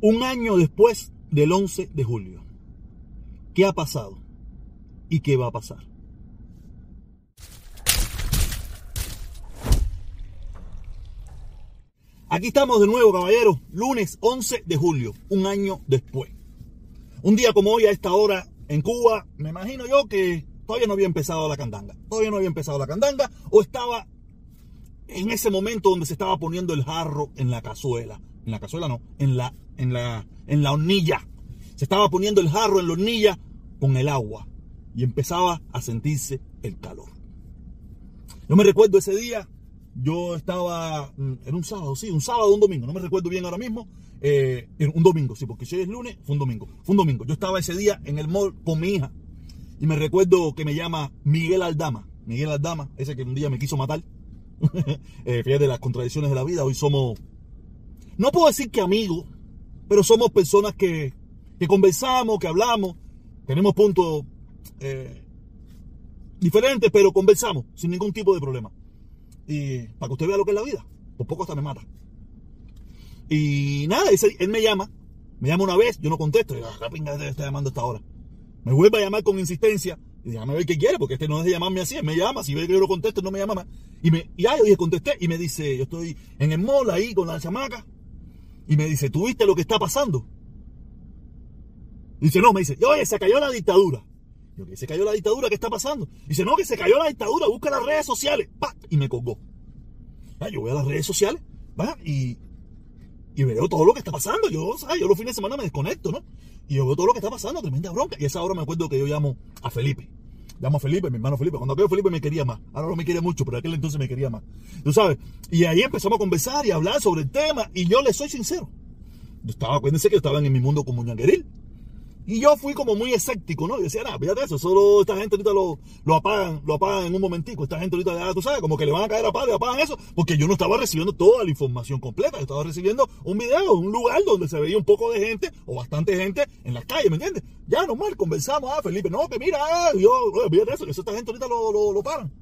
Un año después del 11 de julio. ¿Qué ha pasado? ¿Y qué va a pasar? Aquí estamos de nuevo, caballeros. Lunes 11 de julio, un año después. Un día como hoy, a esta hora, en Cuba, me imagino yo que todavía no había empezado la candanga. Todavía no había empezado la candanga o estaba en ese momento donde se estaba poniendo el jarro en la cazuela. En la cazuela no, en la, en la, en la hornilla. Se estaba poniendo el jarro en la hornilla con el agua y empezaba a sentirse el calor. Yo me recuerdo ese día, yo estaba, mm, un sábado, sí, un sábado o un domingo, no me recuerdo bien ahora mismo, eh, un domingo, sí, porque si es lunes, fue un domingo, fue un domingo. Yo estaba ese día en el mall con mi hija y me recuerdo que me llama Miguel Aldama, Miguel Aldama, ese que un día me quiso matar. eh, fíjate las contradicciones de la vida, hoy somos, no puedo decir que amigos, pero somos personas que, que conversamos, que hablamos, tenemos puntos eh, diferentes, pero conversamos sin ningún tipo de problema. Y para que usted vea lo que es la vida, por poco hasta me mata. Y nada, él me llama, me llama una vez, yo no contesto, y la ah, pinga está llamando a esta hora. Me vuelve a llamar con insistencia, y déjame ver qué quiere, porque este no es de llamarme así, él me llama, si ve que yo lo contesto, no me llama más. Y, me, y yo contesté, y me dice, yo estoy en el mall ahí con la chamaca, y me dice, ¿tú viste lo que está pasando? Dice, no, me dice, oye, se cayó la dictadura. Yo, que se cayó la dictadura, ¿qué está pasando? Dice, no, que se cayó la dictadura, busca las redes sociales. ¡Pah! Y me colgó. Ah, yo voy a las redes sociales, ¿va? Y, y veo todo lo que está pasando. Yo, ¿sabes? yo los fines de semana me desconecto, ¿no? Y yo veo todo lo que está pasando, tremenda bronca. Y esa hora me acuerdo que yo llamo a Felipe. Llamo a Felipe, mi hermano Felipe. Cuando aquel Felipe me quería más. Ahora no me quiere mucho, pero aquel entonces me quería más. Tú sabes. Y ahí empezamos a conversar y a hablar sobre el tema. Y yo le soy sincero. Yo estaba, acuérdense que yo estaba en mi mundo como ñangueril. Y yo fui como muy escéptico, ¿no? Y decía, nada, fíjate eso, solo esta gente ahorita lo, lo apagan, lo apagan en un momentico. Esta gente ahorita, ya tú sabes, como que le van a caer a y apagan eso, porque yo no estaba recibiendo toda la información completa. Yo estaba recibiendo un video, un lugar donde se veía un poco de gente, o bastante gente, en las calles, ¿me entiendes? Ya normal, conversamos, ah, Felipe, no, que mira, ah, yo, fíjate eso, que esta gente ahorita lo, lo, lo paran.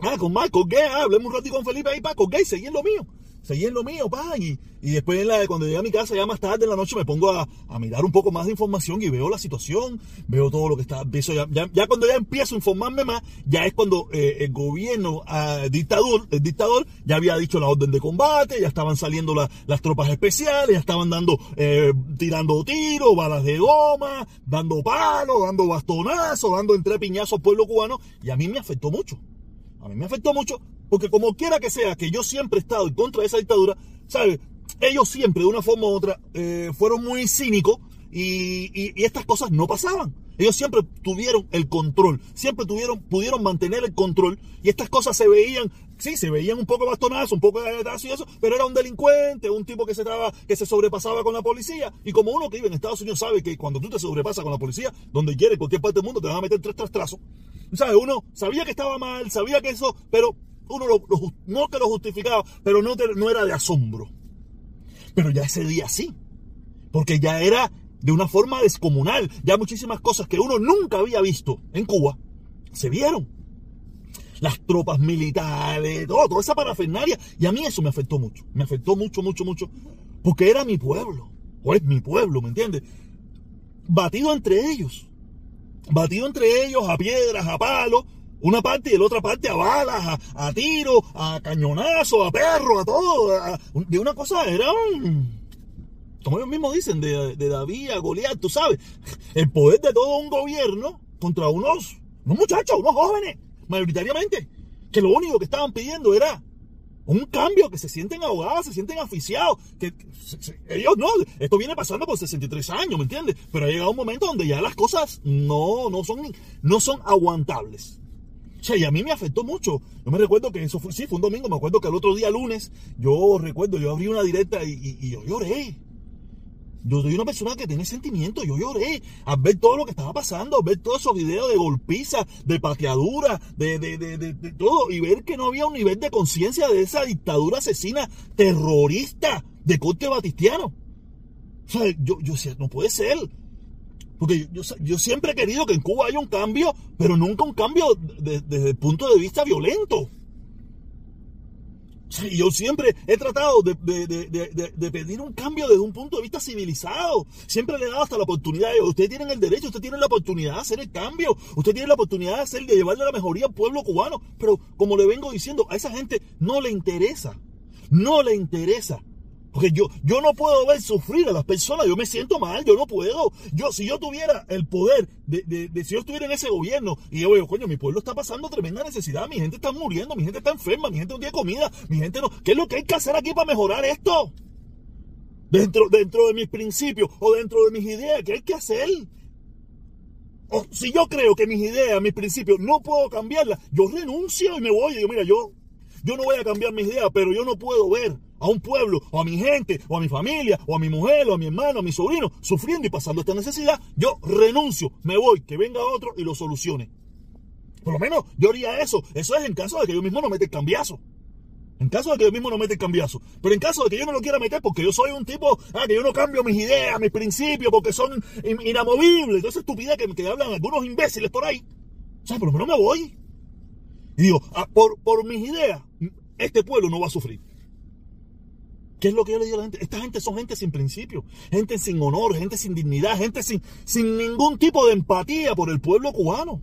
Ah, con Marco, ¿qué? Ah, hablemos un ratito con Felipe ahí, pa, colgué y seguí en lo mío seguí en lo mío, pa, y, y después la, cuando llegué a mi casa ya más tarde en la noche me pongo a, mirar un poco más de información y veo la situación, veo todo lo que está, empiezo ya, ya, cuando ya empiezo a informarme más, ya es cuando eh, el gobierno uh, dictador, el dictador ya había dicho la orden de combate, ya estaban saliendo las tropas especiales, ya estaban dando, eh, tirando tiros, balas de goma, dando palos, dando bastonazos, dando entre piñazos al pueblo cubano, y a mí me afectó mucho. A mí me afectó mucho porque como quiera que sea, que yo siempre he estado en contra de esa dictadura, ¿sabes? Ellos siempre, de una forma u otra, eh, fueron muy cínicos y, estas cosas no pasaban. Ellos siempre tuvieron el control, siempre tuvieron, pudieron mantener el control y estas cosas se veían, sí, se veían un poco bastonazo, un poco de y eso, pero era un delincuente, un tipo que se traba, que se sobrepasaba con la policía. Y como uno que vive en Estados Unidos sabe que cuando tú te sobrepasas con la policía, donde quiere, en cualquier parte del mundo, te van a meter tres trastrazos. ¿Sabes? Uno sabía que estaba mal, sabía que eso, pero uno no que lo justificaba, pero no, no era de asombro. Pero ya ese día sí, porque ya era de una forma descomunal. Ya muchísimas cosas que uno nunca había visto en Cuba se vieron. Las tropas militares, todo, toda esa parafernalia. Y a mí eso me afectó mucho. Me afectó mucho, mucho, mucho. Porque era mi pueblo. O es mi pueblo, ¿me entiendes? Batido entre ellos. Batido entre ellos a piedras, a palos una parte y la otra parte a balas, a, tiro, a cañonazo, a perro, a todo. de una cosa era un. Como ellos mismos dicen, de, David a Goliat, tú sabes. El poder de todo un gobierno contra unos, unos muchachos, unos jóvenes, mayoritariamente, que lo único que estaban pidiendo era un cambio, que se sienten ahogados, se sienten aficiados, que, ellos no, esto viene pasando por 63 años, ¿me entiendes? Pero ha llegado un momento donde ya las cosas no, no, son, no son aguantables. O y a mí me afectó mucho. Yo me recuerdo que eso fue, sí, fue un domingo, me acuerdo que el otro día lunes, yo recuerdo, yo abrí una directa y, yo lloré. Yo soy una persona que tiene sentimientos, yo lloré al ver todo lo que estaba pasando, al ver todos esos videos de golpiza, de pateadura, de, de, de, de, todo, y ver que no había un nivel de conciencia de esa dictadura asesina, terrorista, de corte batistiano. O sea, yo, yo decía, no puede ser. Porque yo, siempre he querido que en Cuba haya un cambio, pero nunca un cambio desde el punto de vista violento. Sí, yo siempre he tratado de, pedir un cambio desde un punto de vista civilizado. Siempre le he dado hasta la oportunidad. Ustedes tienen el derecho, ustedes tienen la oportunidad de hacer el cambio. Ustedes tienen la oportunidad de, hacer, de llevarle la mejoría al pueblo cubano. Pero como le vengo diciendo, a esa gente no le interesa. No le interesa. Porque yo, yo no puedo ver sufrir a las personas, yo me siento mal, yo no puedo. Yo, si yo tuviera el poder de, de, si yo estuviera en ese gobierno y yo veo, coño, mi pueblo está pasando tremenda necesidad, mi gente está muriendo, mi gente está enferma, mi gente no tiene comida, mi gente no. ¿Qué es lo que hay que hacer aquí para mejorar esto? Dentro, dentro de mis principios o dentro de mis ideas, ¿qué hay que hacer? O si yo creo que mis ideas, mis principios, no puedo cambiarlas, yo renuncio y me voy. Y digo, mira, yo, yo no voy a cambiar mis ideas, pero yo no puedo ver a un pueblo, o a mi gente, o a mi familia, o a mi mujer, o a mi hermano, a mi sobrino, sufriendo y pasando esta necesidad, yo renuncio, me voy, que venga otro y lo solucione. Por lo menos yo haría eso. Eso es en caso de que yo mismo no mete el cambiazo. En caso de que yo mismo no mete el cambiazo. Pero en caso de que yo no lo quiera meter porque yo soy un tipo, ah, que yo no cambio mis ideas, mis principios, porque son inamovibles. Entonces estupidez que, que hablan algunos imbéciles por ahí. O sea, por lo menos me voy. Y digo, ah, por, por mis ideas, este pueblo no va a sufrir. ¿Qué es lo que yo le digo a la gente? Esta gente son gente sin principio, gente sin honor, gente sin dignidad, gente sin, sin ningún tipo de empatía por el pueblo cubano.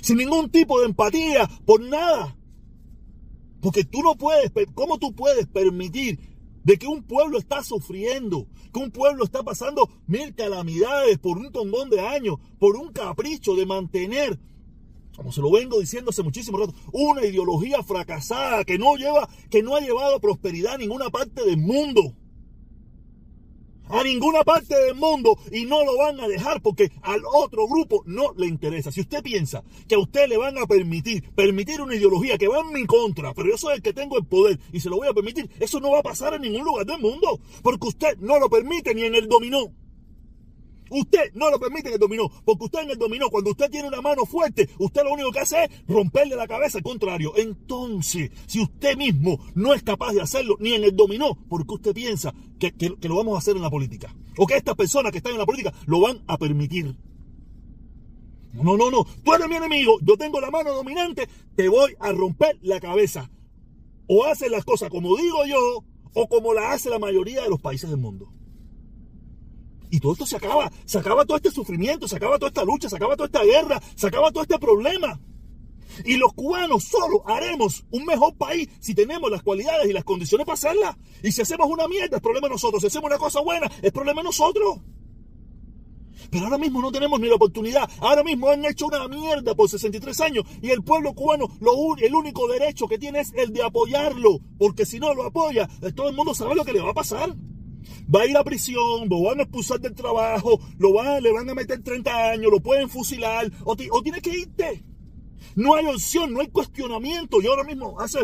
Sin ningún tipo de empatía por nada. Porque tú no puedes, ¿cómo tú puedes permitir de que un pueblo está sufriendo, que un pueblo está pasando mil calamidades por un tongón de años, por un capricho de mantener como se lo vengo diciendo hace muchísimo rato, una ideología fracasada que no lleva, que no ha llevado prosperidad a ninguna parte del mundo. A ninguna parte del mundo y no lo van a dejar porque al otro grupo no le interesa. Si usted piensa que a usted le van a permitir, permitir una ideología que va en mi contra, pero yo soy el que tengo el poder y se lo voy a permitir, eso no va a pasar en ningún lugar del mundo porque usted no lo permite ni en el dominó. Usted no lo permite en el dominó, porque usted en el dominó, cuando usted tiene una mano fuerte, usted lo único que hace es romperle la cabeza al contrario. Entonces, si usted mismo no es capaz de hacerlo ni en el dominó, porque usted piensa que, lo vamos a hacer en la política, o que estas personas que están en la política lo van a permitir. No, no, no, tú eres mi enemigo, yo tengo la mano dominante, te voy a romper la cabeza. O haces las cosas como digo yo, o como la hace la mayoría de los países del mundo. Y todo esto se acaba, se acaba todo este sufrimiento, se acaba toda esta lucha, se acaba toda esta guerra, se acaba todo este problema. Y los cubanos solo haremos un mejor país si tenemos las cualidades y las condiciones para hacerla. Y si hacemos una mierda, es problema de nosotros. Si hacemos una cosa buena, es problema de nosotros. Pero ahora mismo no tenemos ni la oportunidad. Ahora mismo han hecho una mierda por 63 años y el pueblo cubano el único derecho que tiene es el de apoyarlo. Porque si no lo apoya, todo el mundo sabe lo que le va a pasar va a ir a prisión, lo van a expulsar del trabajo, lo van, le van a meter 30 años, lo pueden fusilar, o, o tienes que irte. No hay opción, no hay cuestionamiento. Yo ahora mismo, hace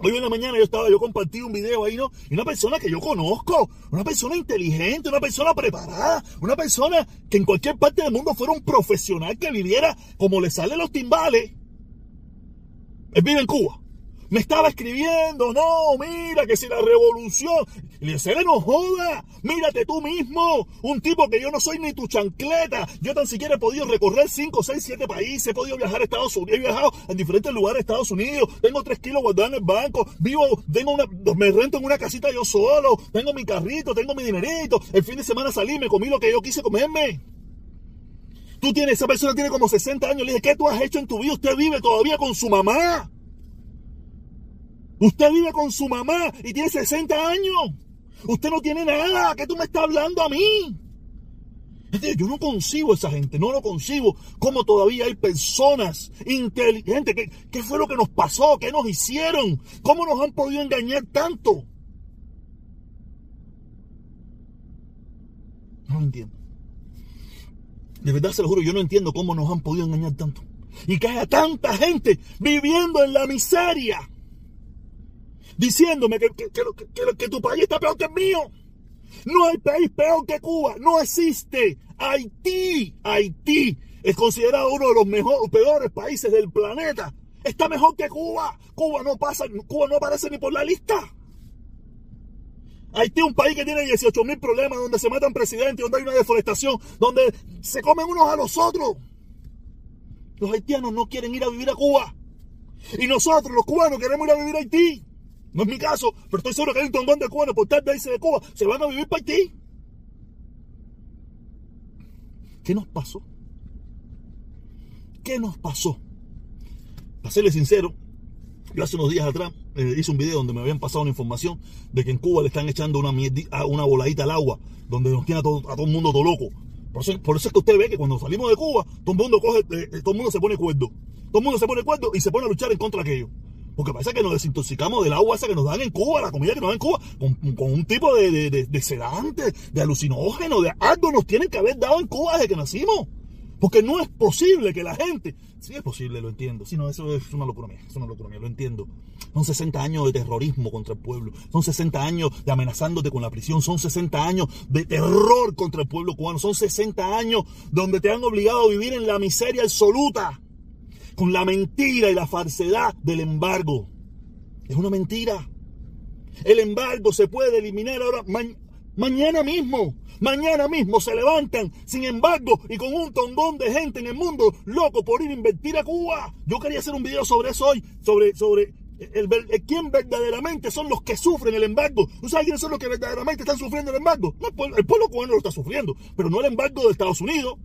Hoy en la mañana yo estaba, yo compartí un video ahí, ¿no? Y una persona que yo conozco, una persona inteligente, una persona preparada, una persona que en cualquier parte del mundo fuera un profesional que viviera como le salen los timbales. Él vive en Cuba me estaba escribiendo, no, mira que si la revolución. Le decía, no joda, mírate tú mismo, un tipo que yo no soy ni tu chancleta. Yo tan siquiera he podido recorrer 5, 6, 7 países, he podido viajar a Estados Unidos, he viajado en diferentes lugares de Estados Unidos, tengo 3 kilos guardados en el banco, vivo, tengo una, me rento en una casita yo solo, tengo mi carrito, tengo mi dinerito, el fin de semana salí, me comí lo que yo quise comerme. Tú tienes, esa persona tiene como 60 años, le dije, ¿qué tú has hecho en tu vida? Usted vive todavía con su mamá. Usted vive con su mamá y tiene 60 años. Usted no tiene nada. ¿Qué tú me estás hablando a mí? Yo no concibo a esa gente, no lo concibo. Como todavía hay personas inteligentes. ¿Qué, ¿Qué, fue lo que nos pasó? ¿Qué nos hicieron? ¿Cómo nos han podido engañar tanto? No lo entiendo. De verdad se lo juro, yo no entiendo cómo nos han podido engañar tanto. Y que haya tanta gente viviendo en la miseria diciéndome que, que, tu país está peor que el mío. No hay país peor que Cuba, no existe. Haití, Haití es considerado uno de los mejores, peores países del planeta. Está mejor que Cuba. Cuba no pasa, Cuba no aparece ni por la lista. Haití es un país que tiene 18 mil problemas, donde se matan presidentes, donde hay una deforestación, donde se comen unos a los otros. Los haitianos no quieren ir a vivir a Cuba. Y nosotros, los cubanos, queremos ir a vivir a Haití. No es mi caso, pero estoy seguro que hay un tongón de cubanos por tarde irse de Cuba, se van a vivir para Haití. ¿Qué nos pasó? ¿Qué nos pasó? Para serle sincero, yo hace unos días atrás eh, hice un video donde me habían pasado una información de que en Cuba le están echando una, una voladita al agua, donde nos tiene a todo, a todo el mundo todo loco. Por eso, por eso, es que usted ve que cuando salimos de Cuba, todo el mundo coge, eh, eh, todo el mundo se pone cuerdo. Todo el mundo se pone cuerdo y se pone a luchar en contra de aquello. Porque parece que nos desintoxicamos del agua esa que nos dan en Cuba, la comida que nos dan en Cuba, con, un tipo de, de, sedante, de alucinógeno, de algo nos tienen que haber dado en Cuba desde que nacimos. Porque no es posible que la gente, sí es posible, lo entiendo, si no, eso es una locura mía, es una locura mía, lo entiendo. Son 60 años de terrorismo contra el pueblo, son 60 años de amenazándote con la prisión, son 60 años de terror contra el pueblo cubano, son 60 años donde te han obligado a vivir en la miseria absoluta con la mentira y la falsedad del embargo. Es una mentira. El embargo se puede eliminar ahora mañana mismo. Mañana mismo se levantan, sin embargo, y con un tongón de gente en el mundo loco por ir a invertir a Cuba. Yo quería hacer un video sobre eso hoy, sobre, sobre quién verdaderamente son los que sufren el embargo. ¿Tú sabes quiénes son los que verdaderamente están sufriendo el embargo? el pueblo cubano lo está sufriendo, pero no el embargo de Estados Unidos,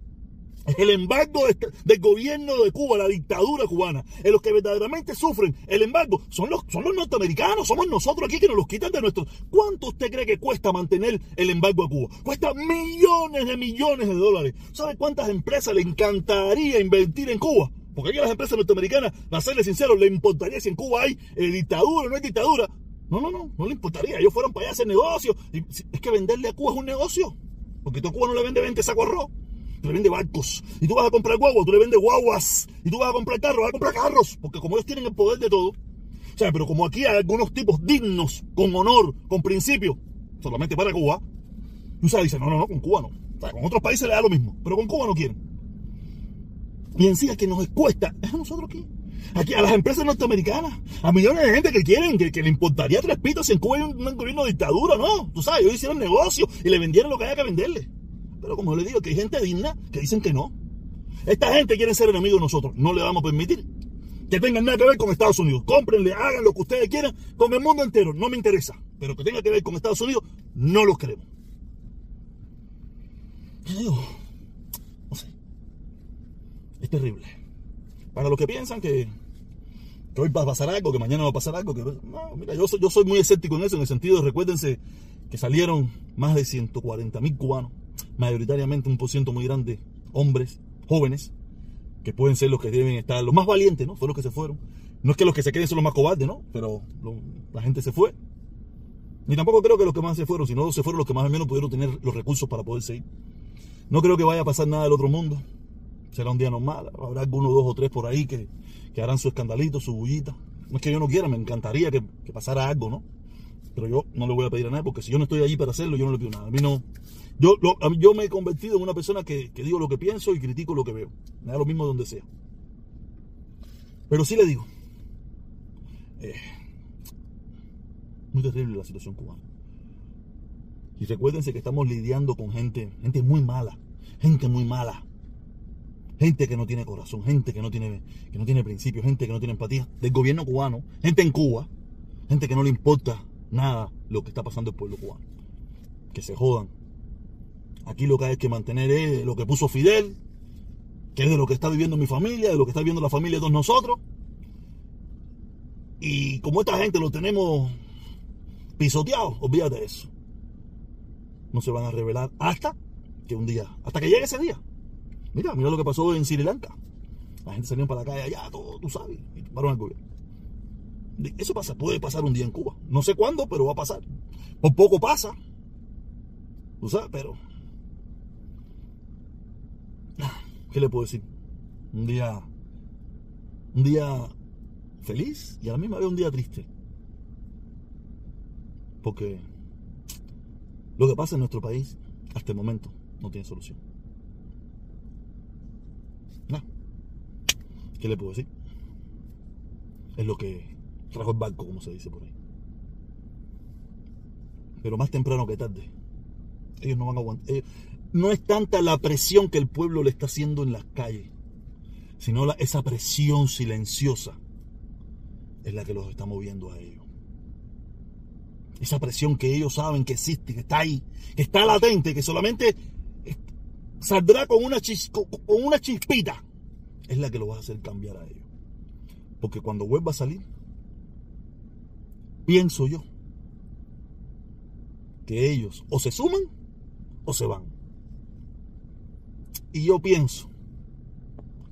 el embargo del gobierno de Cuba, la dictadura cubana, en los que verdaderamente sufren el embargo son los, son los norteamericanos, somos nosotros aquí que nos los quitan de nuestros. ¿Cuánto usted cree que cuesta mantener el embargo a Cuba? Cuesta millones de millones de dólares. ¿Sabe cuántas empresas le encantaría invertir en Cuba? Porque aquí a las empresas norteamericanas, a serles sinceros, le importaría si en Cuba hay eh, dictadura o no hay dictadura. No, no, no, no le importaría. Ellos fueron para allá a hacer negocio. es que venderle a Cuba es un negocio. Porque tú a Cuba no le vende 20 saco arroz tú le vendes barcos. Y tú vas a comprar guaguas, tú le vendes guaguas. Y tú vas a comprar carros, vas a comprar carros. Porque como ellos tienen el poder de todo. O sea, pero como aquí hay algunos tipos dignos, con honor, con principio, solamente para Cuba, tú sabes, dice, no, no, no, con Cuba no. O sea, con otros países le da lo mismo, pero con Cuba no quieren. Y en sí, que nos cuesta, es a nosotros aquí. Aquí a las empresas norteamericanas, a millones de gente que quieren, que, le importaría tres pitos si en Cuba hay un, un gobierno de dictadura, no. Tú sabes, ellos hicieron negocio y le vendieron lo que haya que venderle. Pero como le digo, que hay gente digna que dicen que no. Esta gente quiere ser enemigos de nosotros. No le vamos a permitir que tengan nada que ver con Estados Unidos. Cómprenle, hagan lo que ustedes quieran con el mundo entero. No me interesa. Pero que tenga que ver con Estados Unidos, no los queremos. No sé. Es terrible. Para los que piensan que, hoy va a pasar algo, que mañana va a pasar algo, que no, mira, yo soy, yo soy muy escéptico en eso, en el sentido de recuérdense que salieron más de 140 mil cubanos mayoritariamente un por ciento muy grande, hombres, jóvenes, que pueden ser los que deben estar, los más valientes, ¿no? Fueron los que se fueron. No es que los que se queden son los más cobardes, ¿no? Pero la gente se fue. Ni tampoco creo que los que más se fueron, sino se fueron los que más o menos pudieron tener los recursos para poder seguir. No creo que vaya a pasar nada del otro mundo. Será un día normal. Habrá algunos, dos o tres por ahí que, que harán su escandalito, su bullita. No es que yo no quiera, me encantaría que, que pasara algo, ¿no? Pero yo no le voy a pedir a nadie, porque si yo no estoy allí para hacerlo, yo no le pido nada. A mí no, yo, me he convertido en una persona que, digo lo que pienso y critico lo que veo. Me da lo mismo donde sea. Pero sí le digo, eh, muy terrible la situación cubana. Y recuérdense que estamos lidiando con gente, gente muy mala, gente muy mala. Gente que no tiene corazón, gente que no tiene, que no tiene principios, gente que no tiene empatía del gobierno cubano, gente en Cuba, gente que no le importa nada lo que está pasando el pueblo cubano. Que se jodan, Aquí lo que hay que mantener es lo que puso Fidel, que es de lo que está viviendo mi familia, de lo que está viviendo la familia de todos nosotros. Y como esta gente lo tenemos pisoteado, olvídate de eso. No se van a revelar hasta que un día, hasta que llegue ese día. Mira, mira lo que pasó en Sri Lanka. La gente salió para la calle allá, todo, tú sabes, y tomaron el gobierno. Eso pasa, puede pasar un día en Cuba. No sé cuándo, pero va a pasar. Por poco pasa. Tú sabes, pero ¿Qué le puedo decir? Un día. Un día feliz y a la misma vez un día triste. Porque lo que pasa en nuestro país hasta el momento no tiene solución. Nada. ¿Qué le puedo decir? Es lo que trajo el barco, como se dice por ahí. Pero más temprano que tarde, ellos no van a aguantar no es tanta la presión que el pueblo le está haciendo en las calles, sino esa presión silenciosa es la que los está moviendo a ellos. Esa presión que ellos saben que existe, que está ahí, que está latente, que solamente saldrá con una, con una chispita, es la que lo va a hacer cambiar a ellos. Porque cuando vuelva a salir, pienso yo que ellos o se suman o se van. Y yo pienso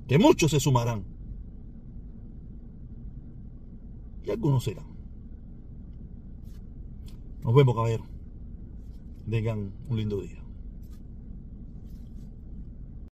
que muchos se sumarán y algunos serán. Nos vemos, caballero. Tengan un lindo día.